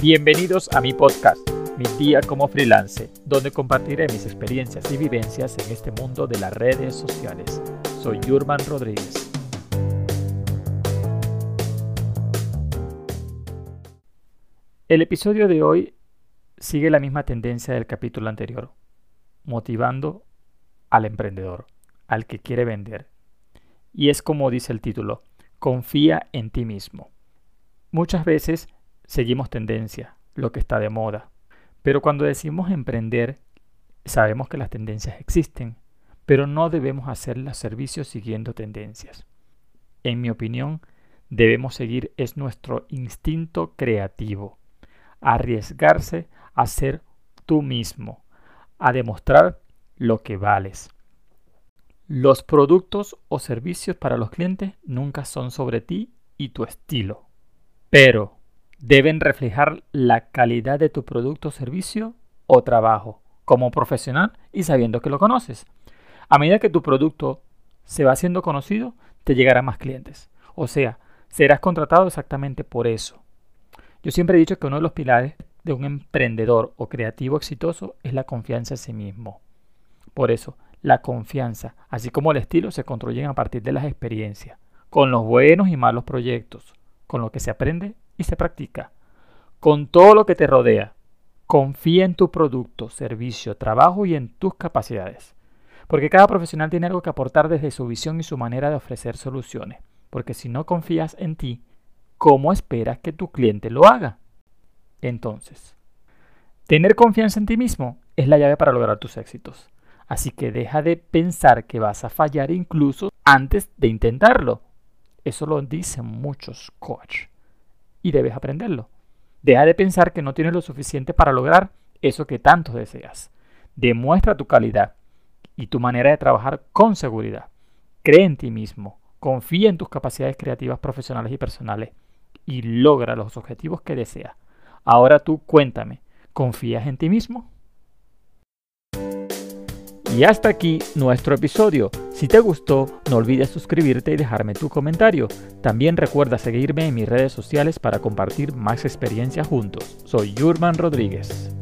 Bienvenidos a mi podcast, Mi Día como Freelance, donde compartiré mis experiencias y vivencias en este mundo de las redes sociales. Soy Yurman Rodríguez. El episodio de hoy sigue la misma tendencia del capítulo anterior, motivando al emprendedor, al que quiere vender. Y es como dice el título, confía en ti mismo. Muchas veces seguimos tendencia, lo que está de moda. Pero cuando decimos emprender, sabemos que las tendencias existen, pero no debemos hacer los servicios siguiendo tendencias. En mi opinión, debemos seguir es nuestro instinto creativo, arriesgarse a ser tú mismo, a demostrar lo que vales. Los productos o servicios para los clientes nunca son sobre ti y tu estilo. Pero deben reflejar la calidad de tu producto, servicio o trabajo como profesional y sabiendo que lo conoces. A medida que tu producto se va haciendo conocido, te llegarán más clientes. O sea, serás contratado exactamente por eso. Yo siempre he dicho que uno de los pilares de un emprendedor o creativo exitoso es la confianza en sí mismo. Por eso, la confianza, así como el estilo, se construyen a partir de las experiencias, con los buenos y malos proyectos, con lo que se aprende y se practica. Con todo lo que te rodea, confía en tu producto, servicio, trabajo y en tus capacidades. Porque cada profesional tiene algo que aportar desde su visión y su manera de ofrecer soluciones. Porque si no confías en ti, ¿cómo esperas que tu cliente lo haga? Entonces, tener confianza en ti mismo es la llave para lograr tus éxitos. Así que deja de pensar que vas a fallar incluso antes de intentarlo. Eso lo dicen muchos coaches y debes aprenderlo. Deja de pensar que no tienes lo suficiente para lograr eso que tanto deseas. Demuestra tu calidad y tu manera de trabajar con seguridad. Cree en ti mismo, confía en tus capacidades creativas profesionales y personales y logra los objetivos que deseas. Ahora tú cuéntame, ¿confías en ti mismo? Y hasta aquí nuestro episodio. Si te gustó, no olvides suscribirte y dejarme tu comentario. También recuerda seguirme en mis redes sociales para compartir más experiencias juntos. Soy Yurman Rodríguez.